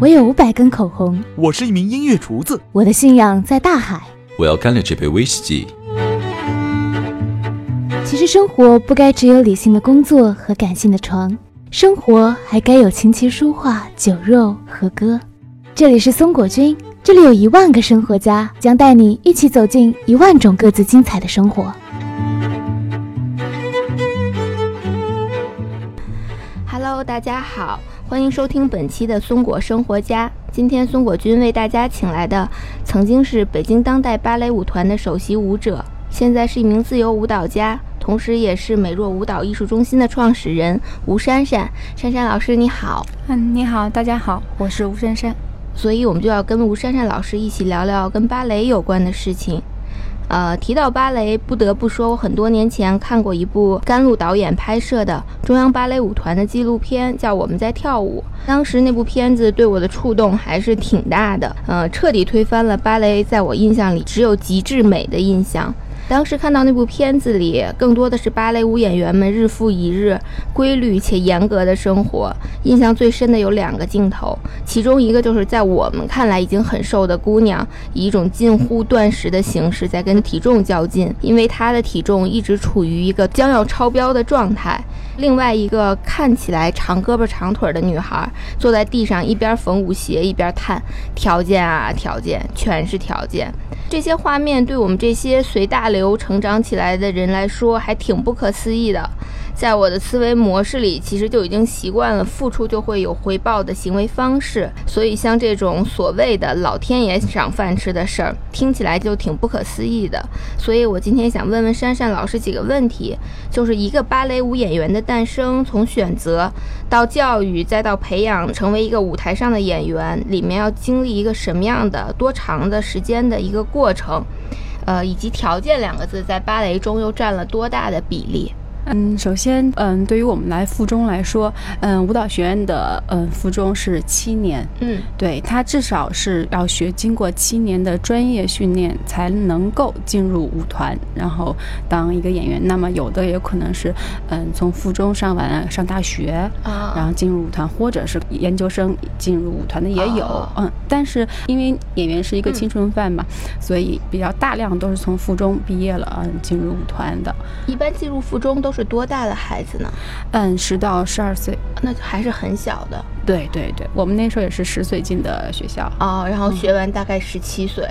我有五百根口红，我是一名音乐厨子，我的信仰在大海。我要干了这杯威士忌。其实生活不该只有理性的工作和感性的床，生活还该有琴棋书画、酒肉和歌。这里是松果君，这里有一万个生活家，将带你一起走进一万种各自精彩的生活。Hello，大家好。欢迎收听本期的松果生活家。今天松果君为大家请来的，曾经是北京当代芭蕾舞团的首席舞者，现在是一名自由舞蹈家，同时也是美若舞蹈艺术中心的创始人吴珊珊。珊珊老师你好，嗯，你好，大家好，我是吴珊珊。所以我们就要跟吴珊珊老师一起聊聊跟芭蕾有关的事情。呃，提到芭蕾，不得不说，我很多年前看过一部甘露导演拍摄的中央芭蕾舞团的纪录片，叫《我们在跳舞》。当时那部片子对我的触动还是挺大的，呃，彻底推翻了芭蕾在我印象里只有极致美的印象。当时看到那部片子里，更多的是芭蕾舞演员们日复一日、规律且严格的生活。印象最深的有两个镜头，其中一个就是在我们看来已经很瘦的姑娘，以一种近乎断食的形式在跟体重较劲，因为她的体重一直处于一个将要超标的状态。另外一个看起来长胳膊长腿的女孩，坐在地上一边缝舞鞋一边叹：条件啊，条件，全是条件。这些画面对我们这些随大流成长起来的人来说，还挺不可思议的。在我的思维模式里，其实就已经习惯了付出就会有回报的行为方式，所以像这种所谓的老天爷赏饭吃的事儿，听起来就挺不可思议的。所以我今天想问问珊珊老师几个问题，就是一个芭蕾舞演员的诞生，从选择到教育，再到培养成为一个舞台上的演员，里面要经历一个什么样的、多长的时间的一个过程，呃，以及条件两个字在芭蕾中又占了多大的比例？嗯，首先，嗯，对于我们来附中来说，嗯，舞蹈学院的嗯附中是七年，嗯，对，他至少是要学经过七年的专业训练才能够进入舞团，然后当一个演员。那么有的也可能是，嗯，从附中上完上大学，啊，然后进入舞团，或者是研究生进入舞团的也有，嗯，但是因为演员是一个青春饭嘛，所以比较大量都是从附中毕业了，嗯，进入舞团的。一般进入附中都是。是多大的孩子呢？嗯，十到十二岁，那还是很小的。对对对，我们那时候也是十岁进的学校哦，然后学完大概十七岁。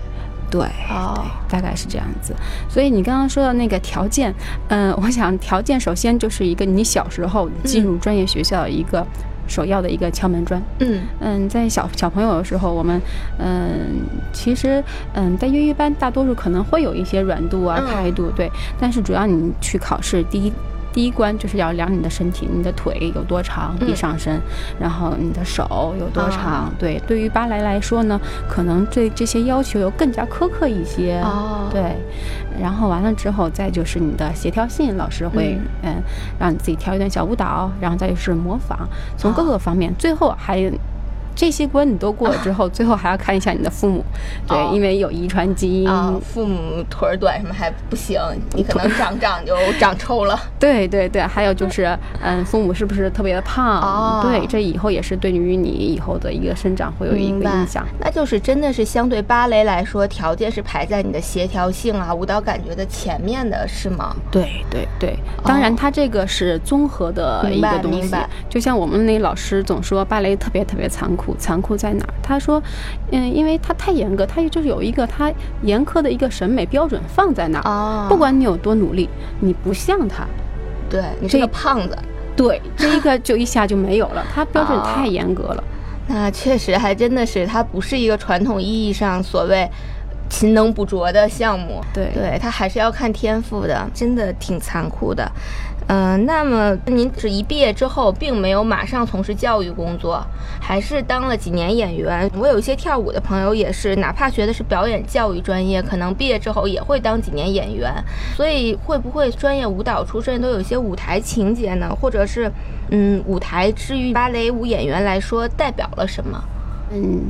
对，哦，大概是这样子。所以你刚刚说的那个条件，嗯，我想条件首先就是一个你小时候进入专业学校一个首要的一个敲门砖。嗯嗯，在小小朋友的时候，我们嗯，其实嗯，在粤语班大多数可能会有一些软度啊、态度，对，但是主要你去考试第一。第一关就是要量你的身体，你的腿有多长，一上身，然后你的手有多长。对，对于芭蕾来说呢，可能对这些要求又更加苛刻一些。哦，对，然后完了之后，再就是你的协调性，老师会嗯让你自己跳一段小舞蹈，然后再就是模仿，从各个方面，最后还。这些关你都过了之后，最后还要看一下你的父母，对，因为有遗传基因。父母腿儿短什么还不行，你可能长长就长抽了。对对对，还有就是，嗯，父母是不是特别的胖？哦，对，这以后也是对于你以后的一个生长会有一个影响。那就是真的是相对芭蕾来说，条件是排在你的协调性啊、舞蹈感觉的前面的，是吗？对对对，当然它这个是综合的一个东西。就像我们那老师总说，芭蕾特别特别残酷。残酷在哪儿？他说，嗯，因为他太严格，他就是有一个他严苛的一个审美标准放在那儿。不管你有多努力，你不像他，对你是个胖子，对这一个就一下就没有了。他标准太严格了。那确实还真的是，他不是一个传统意义上所谓勤能补拙的项目。对，对他还是要看天赋的，真的挺残酷的。嗯，那么您是一毕业之后，并没有马上从事教育工作，还是当了几年演员。我有一些跳舞的朋友也是，哪怕学的是表演教育专业，可能毕业之后也会当几年演员。所以，会不会专业舞蹈出身都有一些舞台情节呢？或者是，嗯，舞台之于芭蕾舞演员来说代表了什么？嗯。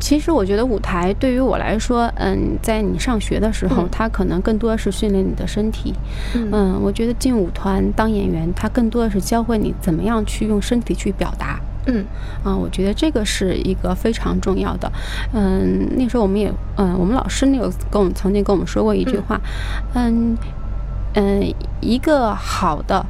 其实我觉得舞台对于我来说，嗯，在你上学的时候，它可能更多的是训练你的身体。嗯，我觉得进舞团当演员，它更多的是教会你怎么样去用身体去表达。嗯啊，我觉得这个是一个非常重要的。嗯，那时候我们也，嗯，我们老师那个跟我们曾经跟我们说过一句话，嗯嗯，一个好的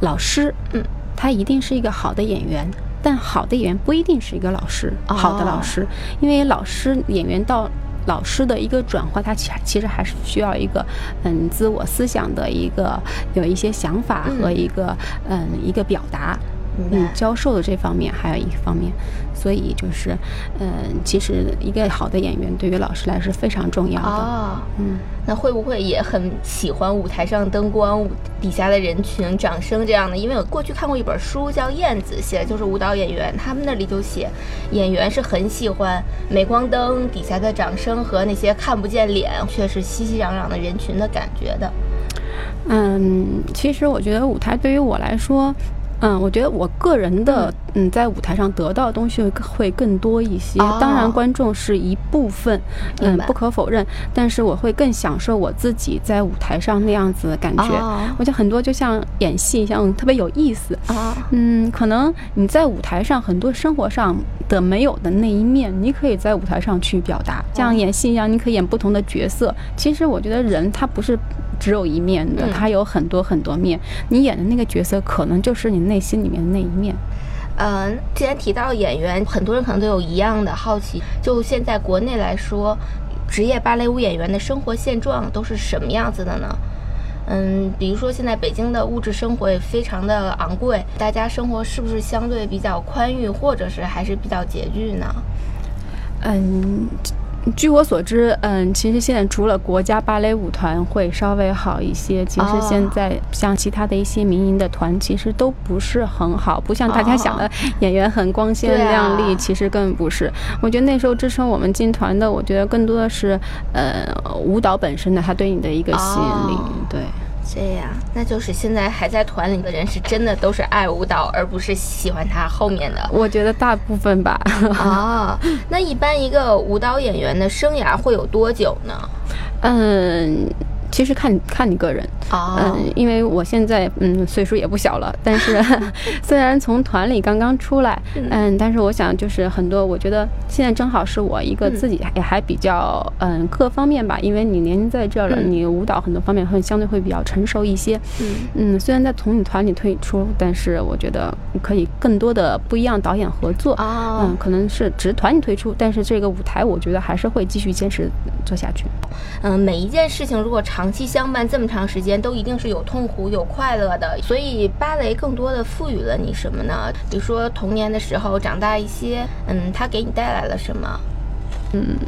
老师，嗯，他一定是一个好的演员。但好的演员不一定是一个老师，好的老师，因为老师演员到老师的一个转化，他其其实还是需要一个嗯自我思想的一个有一些想法和一个嗯一个表达，嗯教授的这方面还有一方面。所以就是，嗯，其实一个好的演员对于老师来是非常重要的。哦，嗯，那会不会也很喜欢舞台上灯光底下的人群、掌声这样的？因为我过去看过一本书，叫《燕子》，写的就是舞蹈演员，他们那里就写，演员是很喜欢镁光灯底下的掌声和那些看不见脸却是熙熙攘攘的人群的感觉的。嗯，其实我觉得舞台对于我来说。嗯，我觉得我个人的嗯，在舞台上得到的东西会会更多一些。当然，观众是一部分，嗯，不可否认。但是我会更享受我自己在舞台上那样子的感觉。我觉得很多就像演戏一样，特别有意思。嗯，可能你在舞台上很多生活上的没有的那一面，你可以在舞台上去表达。像演戏一样，你可以演不同的角色。其实我觉得人他不是。只有一面的，他有很多很多面。你演的那个角色，可能就是你内心里面的那一面。嗯，既然提到演员，很多人可能都有一样的好奇。就现在国内来说，职业芭蕾舞演员的生活现状都是什么样子的呢？嗯，比如说现在北京的物质生活也非常的昂贵，大家生活是不是相对比较宽裕，或者是还是比较拮据呢？嗯。据我所知，嗯，其实现在除了国家芭蕾舞团会稍微好一些，其实现在像其他的一些民营的团，其实都不是很好，不像大家想的演员很光鲜亮丽，其实根本不是。我觉得那时候支撑我们进团的，我觉得更多的是，呃，舞蹈本身的它对你的一个吸引力，对。这样，那就是现在还在团里的人是真的都是爱舞蹈，而不是喜欢他后面的。我觉得大部分吧。啊，那一般一个舞蹈演员的生涯会有多久呢？嗯。其实看看你个人，嗯，因为我现在嗯岁数也不小了，但是 虽然从团里刚刚出来，嗯，但是我想就是很多，我觉得现在正好是我一个自己也还比较嗯各方面吧，因为你年龄在这了，你舞蹈很多方面会相对会比较成熟一些，嗯，虽然在从你团里退出，但是我觉得可以更多的不一样导演合作，嗯，可能是只团里退出，但是这个舞台我觉得还是会继续坚持做下去，嗯，每一件事情如果长。长期相伴这么长时间，都一定是有痛苦有快乐的。所以芭蕾更多的赋予了你什么呢？比如说童年的时候长大一些，嗯，它给你带来了什么？嗯，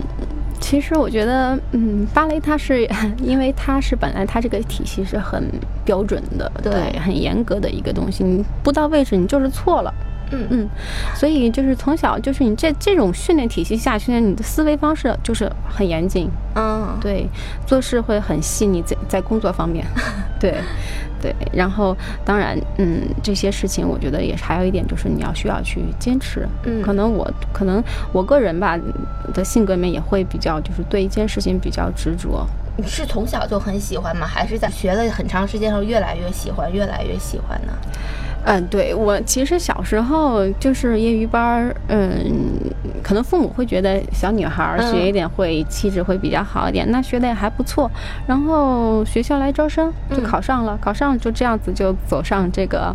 其实我觉得，嗯，芭蕾它是因为它是本来它这个体系是很标准的，对，很严格的一个东西，你不到位置你就是错了。嗯嗯，所以就是从小就是你这这种训练体系下，训练你的思维方式就是很严谨。嗯，对，做事会很细腻，在在工作方面，对对。然后当然，嗯，这些事情我觉得也是还有一点就是你要需要去坚持。嗯，可能我可能我个人吧的性格里面也会比较就是对一件事情比较执着。你是从小就很喜欢吗？还是在学了很长时间后越来越喜欢，越来越喜欢呢？嗯，对我其实小时候就是业余班儿，嗯，可能父母会觉得小女孩学一点会气质会比较好一点，那学的也还不错。然后学校来招生，就考上了，考上就这样子就走上这个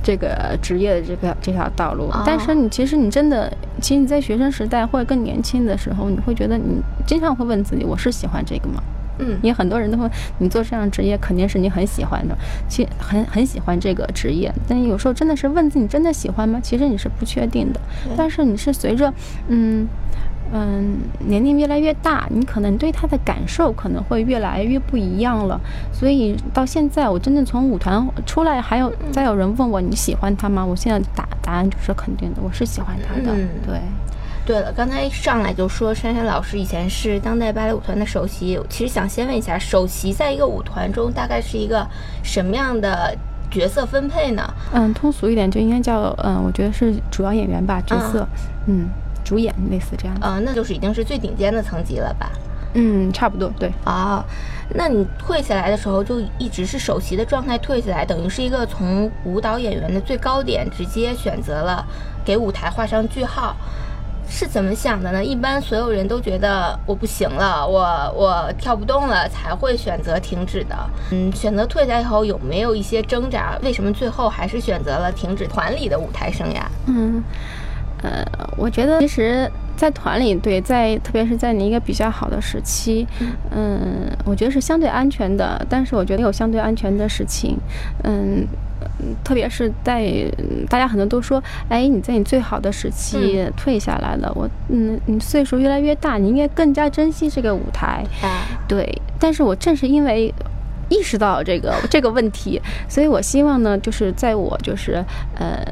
这个职业的这个这条道路。但是你其实你真的，其实你在学生时代或者更年轻的时候，你会觉得你经常会问自己，我是喜欢这个吗？嗯，也很多人都会，你做这样职业肯定是你很喜欢的，其实很很喜欢这个职业。但有时候真的是问自己，真的喜欢吗？其实你是不确定的。但是你是随着，嗯嗯，年龄越来越大，你可能对他的感受可能会越来越不一样了。所以到现在，我真正从舞团出来，还有再有人问我你喜欢他吗？我现在答答案就是肯定的，我是喜欢他的。对。对了，刚才上来就说珊珊老师以前是当代芭蕾舞团的首席，其实想先问一下，首席在一个舞团中大概是一个什么样的角色分配呢？嗯，通俗一点就应该叫，嗯，我觉得是主要演员吧，角色，嗯，主演类似这样。嗯，那就是已经是最顶尖的层级了吧？嗯，差不多，对。啊，那你退下来的时候就一直是首席的状态退下来，等于是一个从舞蹈演员的最高点直接选择了给舞台画上句号。是怎么想的呢？一般所有人都觉得我不行了，我我跳不动了，才会选择停止的。嗯，选择退下以后有没有一些挣扎？为什么最后还是选择了停止团里的舞台生涯？嗯，呃，我觉得其实，在团里，对，在特别是在你一个比较好的时期，嗯，我觉得是相对安全的。但是我觉得有相对安全的事情，嗯。特别是在大家很多都说，哎，你在你最好的时期退下来了，我，嗯，你岁数越来越大，你应该更加珍惜这个舞台，对。但是我正是因为意识到这个这个问题，所以我希望呢，就是在我就是呃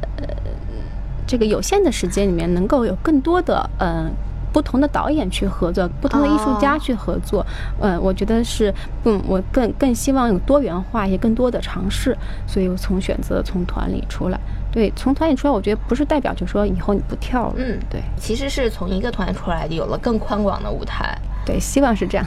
这个有限的时间里面，能够有更多的嗯。不同的导演去合作，不同的艺术家去合作，嗯，我觉得是，嗯，我更更希望有多元化，也更多的尝试，所以我从选择从团里出来，对，从团里出来，我觉得不是代表就说以后你不跳了，嗯，对，其实是从一个团出来，有了更宽广的舞台。对，希望是这样。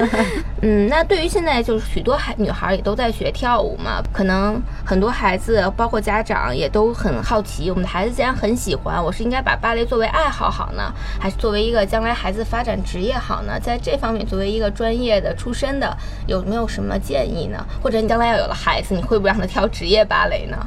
嗯，那对于现在就是许多孩女孩也都在学跳舞嘛，可能很多孩子包括家长也都很好奇，我们的孩子既然很喜欢，我是应该把芭蕾作为爱好好呢，还是作为一个将来孩子发展职业好呢？在这方面，作为一个专业的出身的，有没有什么建议呢？或者你将来要有了孩子，你会不会让他跳职业芭蕾呢？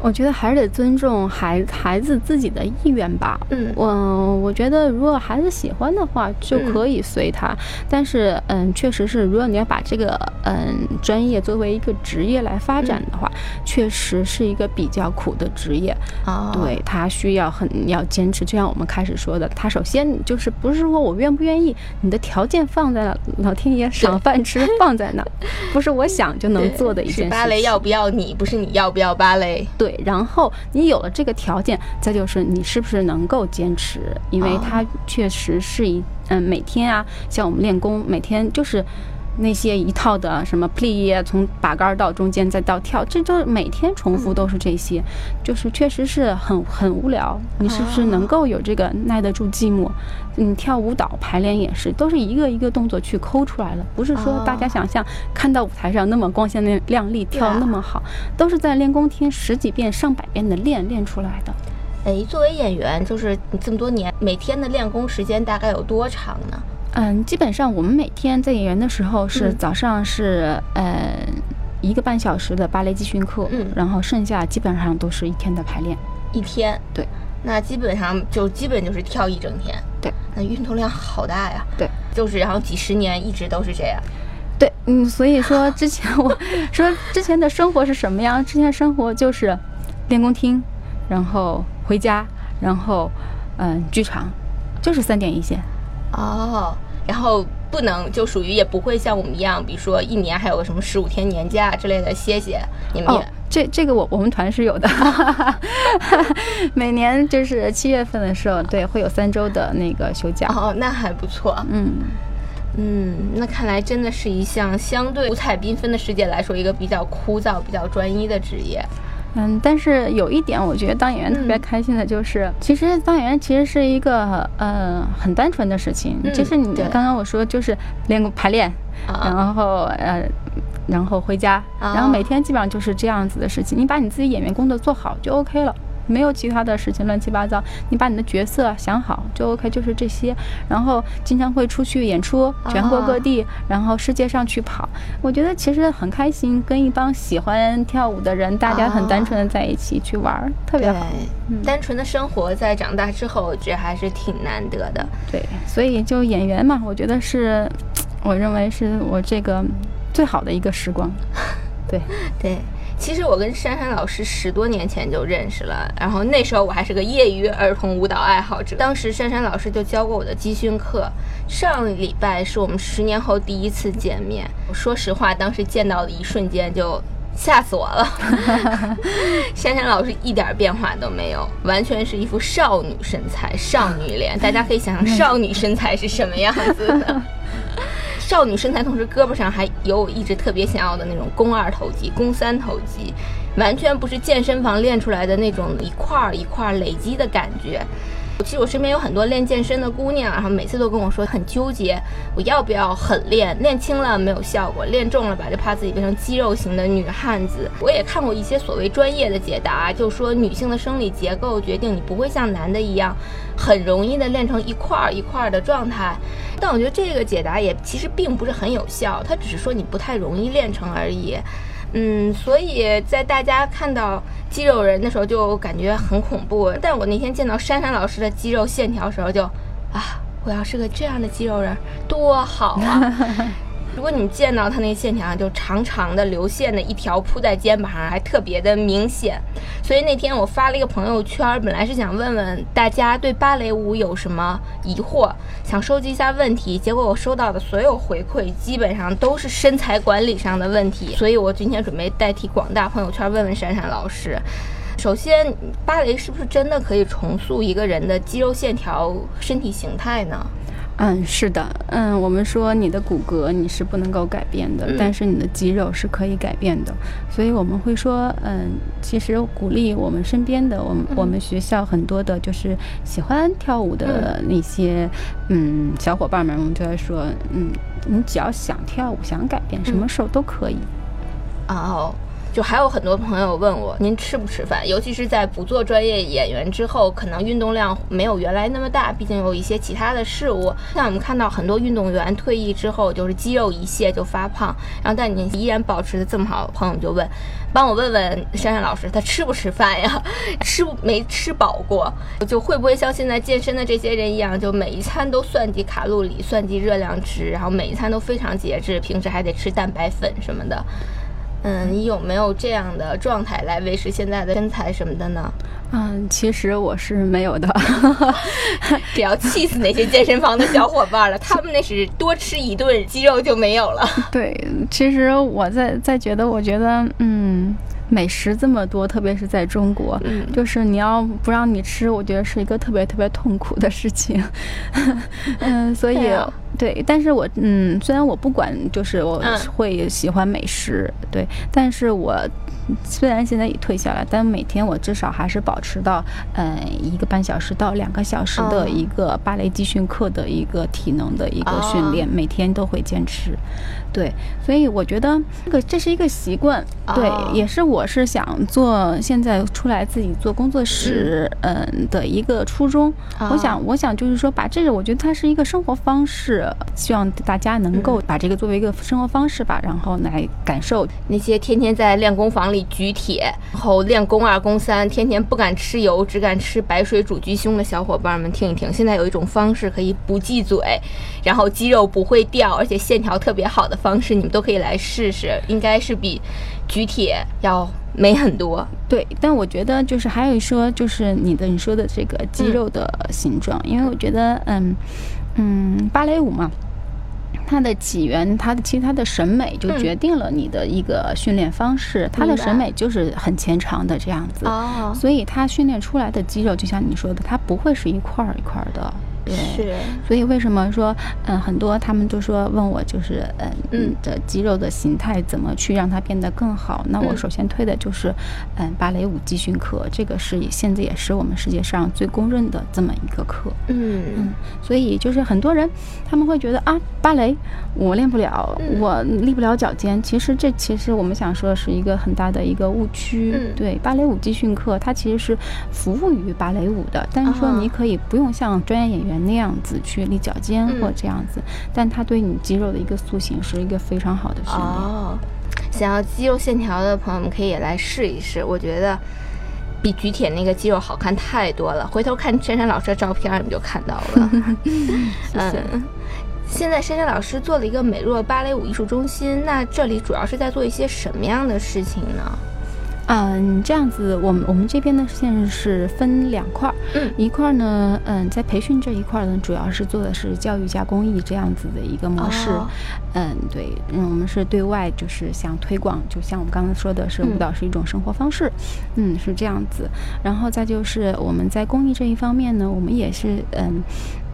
我觉得还是得尊重孩孩子自己的意愿吧。嗯，我我觉得如果孩子喜欢的话，就可以随他。但是，嗯，确实是，如果你要把这个嗯专业作为一个职业来发展的话，确实是一个比较苦的职业。啊，对他需要很要坚持。就像我们开始说的，他首先就是不是说我愿不愿意，你的条件放在了老天爷赏饭吃放在那，不是我想就能做的一件事。芭蕾要不要你，不是你要不要芭蕾。对。对，然后你有了这个条件，再就是你是不是能够坚持？因为它确实是一嗯，每天啊，像我们练功，每天就是那些一套的什么 plie，从把杆到中间再到跳，这都每天重复都是这些，就是确实是很很无聊。你是不是能够有这个耐得住寂寞？你跳舞蹈排练也是，都是一个一个动作去抠出来了，不是说大家想象看到舞台上那么光鲜亮亮丽，跳那么好，都是在练功厅十几遍、上百遍的练练出来的。哎，作为演员，就是你这么多年，每天的练功时间大概有多长呢？嗯，基本上我们每天在演员的时候是早上是呃一个半小时的芭蕾集训课，嗯，然后剩下基本上都是一天的排练。一天，对。那基本上就基本就是跳一整天，对，那运动量好大呀，对，就是然后几十年一直都是这样，对，嗯，所以说之前我 说之前的生活是什么样？之前生活就是练功厅，然后回家，然后嗯剧场，就是三点一线，哦，然后不能就属于也不会像我们一样，比如说一年还有个什么十五天年假之类的歇歇，你们也。这这个我我们团是有的，每年就是七月份的时候，对，会有三周的那个休假。哦，那还不错。嗯嗯，那看来真的是一项相对五彩缤纷的世界来说，一个比较枯燥、比较专一的职业。嗯，但是有一点，我觉得当演员特别开心的就是，其实当演员其实是一个呃很单纯的事情。就是你刚刚我说就是练排练，然后呃。然后回家，然后每天基本上就是这样子的事情。你把你自己演员工作做好就 OK 了，没有其他的事情乱七八糟。你把你的角色想好就 OK，就是这些。然后经常会出去演出，全国各地，然后世界上去跑。我觉得其实很开心，跟一帮喜欢跳舞的人，大家很单纯的在一起去玩，特别好。单纯的生活在长大之后，我觉得还是挺难得的。对，所以就演员嘛，我觉得是，我认为是我这个。最好的一个时光，对 对，其实我跟珊珊老师十多年前就认识了，然后那时候我还是个业余儿童舞蹈爱好者，当时珊珊老师就教过我的集训课。上礼拜是我们十年后第一次见面，说实话，当时见到的一瞬间就吓死我了。珊珊老师一点变化都没有，完全是一副少女身材、少女脸，大家可以想象少女身材是什么样子的。少女身材，同时胳膊上还有我一直特别想要的那种肱二头肌、肱三头肌，完全不是健身房练出来的那种一块儿一块儿累积的感觉。其实我身边有很多练健身的姑娘，然后每次都跟我说很纠结，我要不要狠练？练轻了没有效果，练重了吧就怕自己变成肌肉型的女汉子。我也看过一些所谓专业的解答，就说女性的生理结构决定你不会像男的一样，很容易的练成一块儿一块儿的状态。但我觉得这个解答也其实并不是很有效，它只是说你不太容易练成而已。嗯，所以在大家看到肌肉人的时候就感觉很恐怖，但我那天见到珊珊老师的肌肉线条的时候就，啊，我要是个这样的肌肉人多好啊！如果你见到他那线条，就长长的流线的一条铺在肩膀上，还特别的明显。所以那天我发了一个朋友圈，本来是想问问大家对芭蕾舞有什么疑惑，想收集一下问题。结果我收到的所有回馈基本上都是身材管理上的问题。所以我今天准备代替广大朋友圈问问闪闪老师：首先，芭蕾是不是真的可以重塑一个人的肌肉线条、身体形态呢？嗯，是的，嗯，我们说你的骨骼你是不能够改变的，但是你的肌肉是可以改变的，所以我们会说，嗯，其实鼓励我们身边的，我们我们学校很多的就是喜欢跳舞的那些，嗯，小伙伴们，我们就在说，嗯，你只要想跳舞，想改变，什么时候都可以。哦。就还有很多朋友问我，您吃不吃饭？尤其是在不做专业演员之后，可能运动量没有原来那么大，毕竟有一些其他的事物。像我们看到很多运动员退役之后，就是肌肉一卸就发胖，然后但你依然保持的这么好，朋友就问，帮我问问珊珊老师，他吃不吃饭呀？吃没吃饱过？就会不会像现在健身的这些人一样，就每一餐都算计卡路里、算计热量值，然后每一餐都非常节制，平时还得吃蛋白粉什么的。嗯，你有没有这样的状态来维持现在的身材什么的呢？嗯，其实我是没有的，只要气死那些健身房的小伙伴了，他们那是多吃一顿肌肉就没有了。对，其实我在在觉得，我觉得，嗯。美食这么多，特别是在中国，就是你要不让你吃，我觉得是一个特别特别痛苦的事情。嗯，所以对，但是我嗯，虽然我不管，就是我会喜欢美食，对，但是我。虽然现在也退下来，但每天我至少还是保持到，嗯，一个半小时到两个小时的一个芭蕾集训课的一个体能的一个训练，每天都会坚持。对，所以我觉得这个这是一个习惯，对，也是我是想做现在出来自己做工作室，嗯。的一个初衷。我想，我想就是说，把这个，我觉得它是一个生活方式，希望大家能够把这个作为一个生活方式吧，然后来感受。那些天天在练功房里。举铁，然后练肱二、肱三，天天不敢吃油，只敢吃白水煮鸡胸的小伙伴们，听一听，现在有一种方式可以不忌嘴，然后肌肉不会掉，而且线条特别好的方式，你们都可以来试试，应该是比举铁要美很多。对，但我觉得就是还有一说，就是你的你说的这个肌肉的形状，因为我觉得，嗯嗯，芭蕾舞嘛。它的起源，它的其实它的审美就决定了你的一个训练方式。它的审美就是很前长的这样子，所以它训练出来的肌肉，就像你说的，它不会是一块儿一块儿的。是，所以为什么说，嗯，很多他们都说问我，就是，嗯，嗯的肌肉的形态怎么去让它变得更好？那我首先推的就是，嗯，芭蕾舞集训课，这个是现在也是我们世界上最公认的这么一个课。嗯嗯，所以就是很多人他们会觉得啊，芭蕾我练不了，我立不了脚尖。其实这其实我们想说是一个很大的一个误区。对，芭蕾舞集训课它其实是服务于芭蕾舞的，但是说你可以不用像专业演员。那样子去立脚尖或这样子，但它对你肌肉的一个塑形是一个非常好的训练。哦，想要肌肉线条的朋友们可以也来试一试，我觉得比举铁那个肌肉好看太多了。回头看珊珊老师的照片，你们就看到了。嗯，现在珊珊老师做了一个美若芭蕾舞艺术中心，那这里主要是在做一些什么样的事情呢？嗯，这样子，我们我们这边呢现在是分两块儿，嗯，一块儿呢，嗯，在培训这一块呢，主要是做的是教育加公益这样子的一个模式，嗯，对，嗯，我们是对外就是想推广，就像我们刚才说的是舞蹈是一种生活方式，嗯，是这样子，然后再就是我们在公益这一方面呢，我们也是，嗯。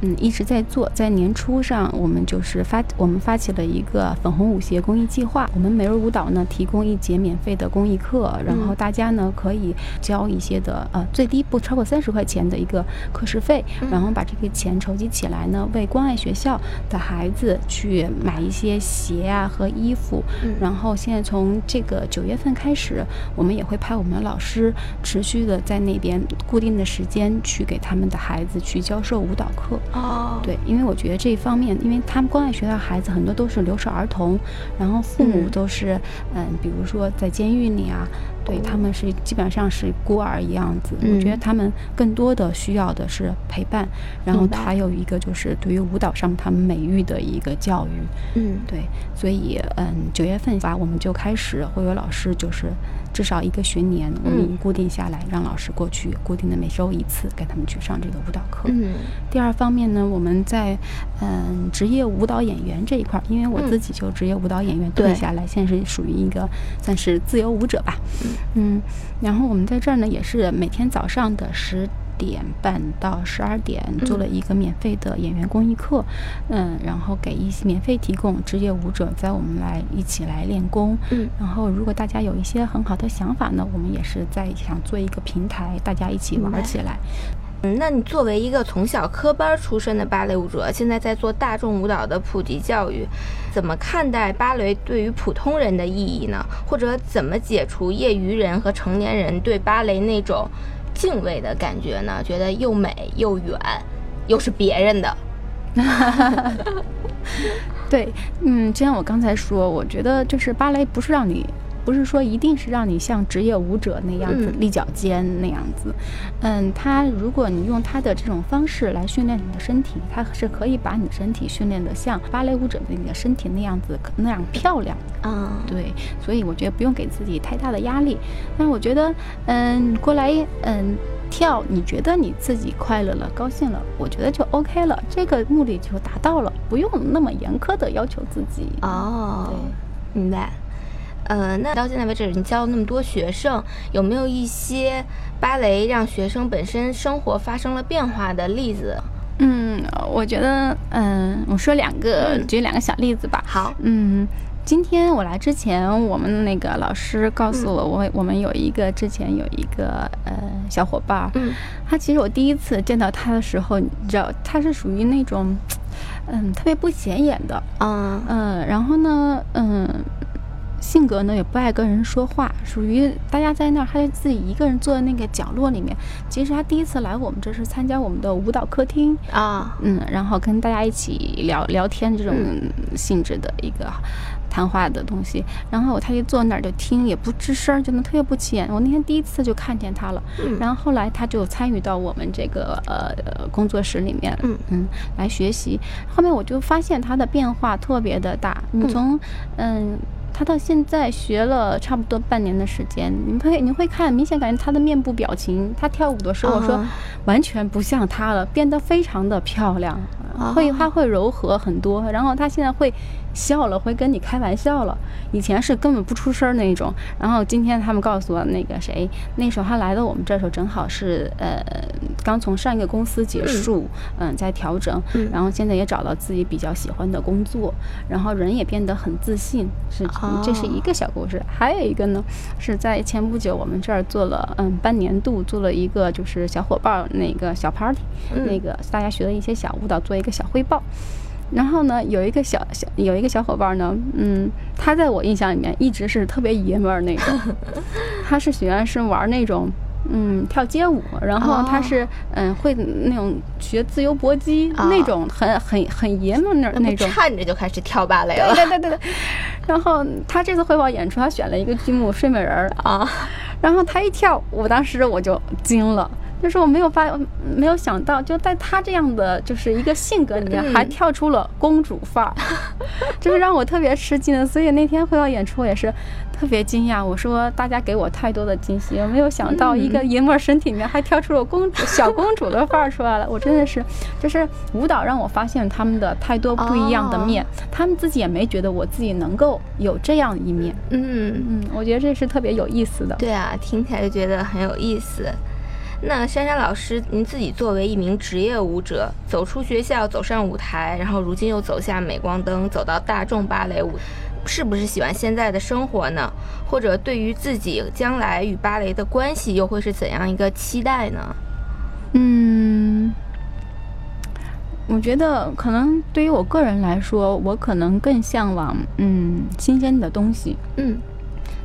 嗯一直在做。在年初上，我们就是发我们发起了一个粉红舞鞋公益计划。我们每日舞蹈呢提供一节免费的公益课，然后大家呢可以交一些的呃最低不超过三十块钱的一个课时费，然后把这个钱筹集起来呢，为关爱学校的孩子去买一些鞋啊和衣服。然后现在从这个九月份开始，我们也会派我们的老师持续的在那边固定的时间去给他们的孩子去教授舞蹈课。哦，对，因为我觉得这一方面，因为他们关爱学校孩子很多都是留守儿童，然后父母都是嗯，比如说在监狱里啊。对他们是基本上是孤儿一样子，我觉得他们更多的需要的是陪伴，然后还有一个就是对于舞蹈上他们美育的一个教育。嗯，对，所以嗯，九月份吧，我们就开始会有老师，就是至少一个学年，我们固定下来，让老师过去固定的每周一次，给他们去上这个舞蹈课。嗯，第二方面呢，我们在嗯职业舞蹈演员这一块，因为我自己就职业舞蹈演员退下来，现在是属于一个算是自由舞者吧。嗯，然后我们在这儿呢，也是每天早上的十点半到十二点做了一个免费的演员公益课，嗯，然后给一些免费提供职业舞者在我们来一起来练功，嗯，然后如果大家有一些很好的想法呢，我们也是在想做一个平台，大家一起玩起来。嗯，那你作为一个从小科班出身的芭蕾舞者，现在在做大众舞蹈的普及教育，怎么看待芭蕾对于普通人的意义呢？或者怎么解除业余人和成年人对芭蕾那种敬畏的感觉呢？觉得又美又远，又是别人的。对，嗯，就像我刚才说，我觉得就是芭蕾不是让你。不是说一定是让你像职业舞者那样子立脚尖那样子，嗯，他如果你用他的这种方式来训练你的身体，他是可以把你的身体训练的像芭蕾舞者的你的身体那样子那样漂亮啊。对，所以我觉得不用给自己太大的压力。但是我觉得，嗯，过来，嗯，跳，你觉得你自己快乐了、高兴了，我觉得就 OK 了，这个目的就达到了，不用那么严苛的要求自己。哦，对，明白。呃，那到现在为止，你教了那么多学生，有没有一些芭蕾让学生本身生活发生了变化的例子？嗯，我觉得，嗯，我说两个，举两个小例子吧。好，嗯，今天我来之前，我们那个老师告诉我，我我们有一个之前有一个呃小伙伴，嗯，他其实我第一次见到他的时候，你知道他是属于那种，嗯，特别不显眼的，嗯嗯，然后呢，嗯。性格呢也不爱跟人说话，属于大家在那儿，他就自己一个人坐在那个角落里面。其实他第一次来我们这是参加我们的舞蹈课厅啊，嗯，然后跟大家一起聊聊天这种性质的一个谈话的东西。然后他就坐那儿就听，也不吱声，就能特别不起眼。我那天第一次就看见他了，然后后来他就参与到我们这个呃工作室里面，嗯嗯，来学习。后面我就发现他的变化特别的大，你从嗯。他到现在学了差不多半年的时间，你会你会看，明显感觉他的面部表情，他跳舞的时候，我说完全不像他了，变得非常的漂亮，会他会柔和很多，然后他现在会。笑了，会跟你开玩笑了。以前是根本不出声那种。然后今天他们告诉我，那个谁，那时候他来到我们这时候，正好是呃刚从上一个公司结束，嗯，在调整，然后现在也找到自己比较喜欢的工作，然后人也变得很自信。是，这是一个小故事。还有一个呢，是在前不久我们这儿做了嗯半年度做了一个就是小伙伴那个小 party，那个大家学了一些小舞蹈，做一个小汇报。然后呢，有一个小小有一个小伙伴呢，嗯，他在我印象里面一直是特别爷们儿那种，他是喜欢是玩那种，嗯，跳街舞，然后他是嗯会那种学自由搏击那种很很很爷们儿那种，看着就开始跳芭蕾了，对对对对。然后他这次汇报演出，他选了一个剧目《睡美人儿》啊，然后他一跳，我当时我就惊了。就是我没有发，没有想到，就在他这样的就是一个性格里面，还跳出了公主范儿，就是让我特别吃惊的。所以那天汇报演出也是特别惊讶。我说大家给我太多的惊喜，我没有想到一个爷们儿身体里面还跳出了公主小公主的范儿出来了。我真的是，就是舞蹈让我发现他们的太多不一样的面，他们自己也没觉得我自己能够有这样一面。嗯嗯，我觉得这是特别有意思的。对啊，听起来就觉得很有意思。那珊珊老师，您自己作为一名职业舞者，走出学校，走上舞台，然后如今又走下镁光灯，走到大众芭蕾舞，是不是喜欢现在的生活呢？或者对于自己将来与芭蕾的关系，又会是怎样一个期待呢？嗯，我觉得可能对于我个人来说，我可能更向往嗯新鲜的东西。嗯。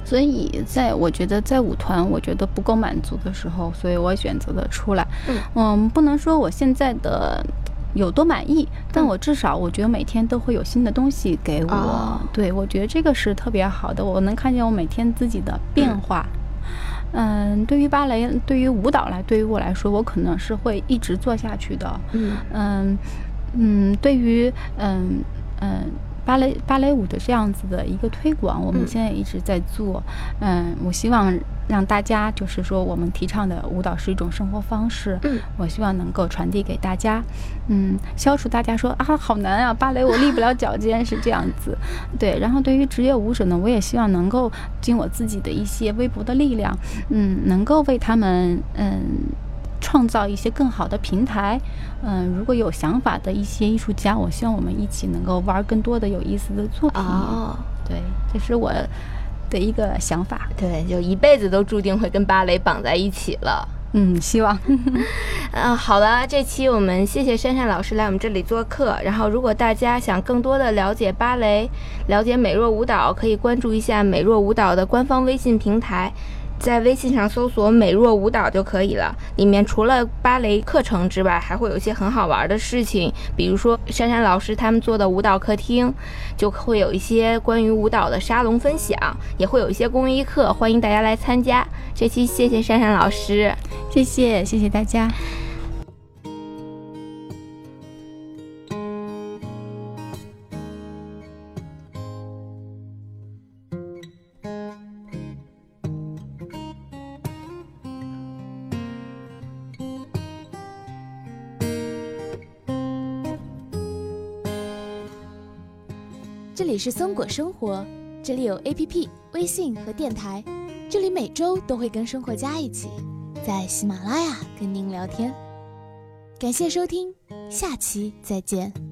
所以，在我觉得在舞团我觉得不够满足的时候，所以我选择了出来。嗯，不能说我现在的有多满意，但我至少我觉得每天都会有新的东西给我。对，我觉得这个是特别好的，我能看见我每天自己的变化。嗯，对于芭蕾，对于舞蹈来，对于我来说，我可能是会一直做下去的。嗯嗯嗯，对于嗯嗯。芭蕾芭蕾舞的这样子的一个推广，我们现在一直在做。嗯，我希望让大家就是说，我们提倡的舞蹈是一种生活方式。嗯，我希望能够传递给大家，嗯，消除大家说啊好难啊，芭蕾我立不了脚尖是这样子。对，然后对于职业舞者呢，我也希望能够尽我自己的一些微薄的力量，嗯，能够为他们嗯。创造一些更好的平台，嗯，如果有想法的一些艺术家，我希望我们一起能够玩更多的有意思的作品。哦，对，这是我的一个想法。对，就一辈子都注定会跟芭蕾绑在一起了。嗯，希望。嗯，好了，这期我们谢谢珊珊老师来我们这里做客。然后，如果大家想更多的了解芭蕾，了解美若舞蹈，可以关注一下美若舞蹈的官方微信平台。在微信上搜索“美若舞蹈”就可以了。里面除了芭蕾课程之外，还会有一些很好玩的事情，比如说珊珊老师他们做的舞蹈客厅，就会有一些关于舞蹈的沙龙分享，也会有一些公益课，欢迎大家来参加。这期谢谢珊珊老师，谢谢谢谢大家。里是松果生活，这里有 A P P、微信和电台，这里每周都会跟生活家一起在喜马拉雅跟您聊天。感谢收听，下期再见。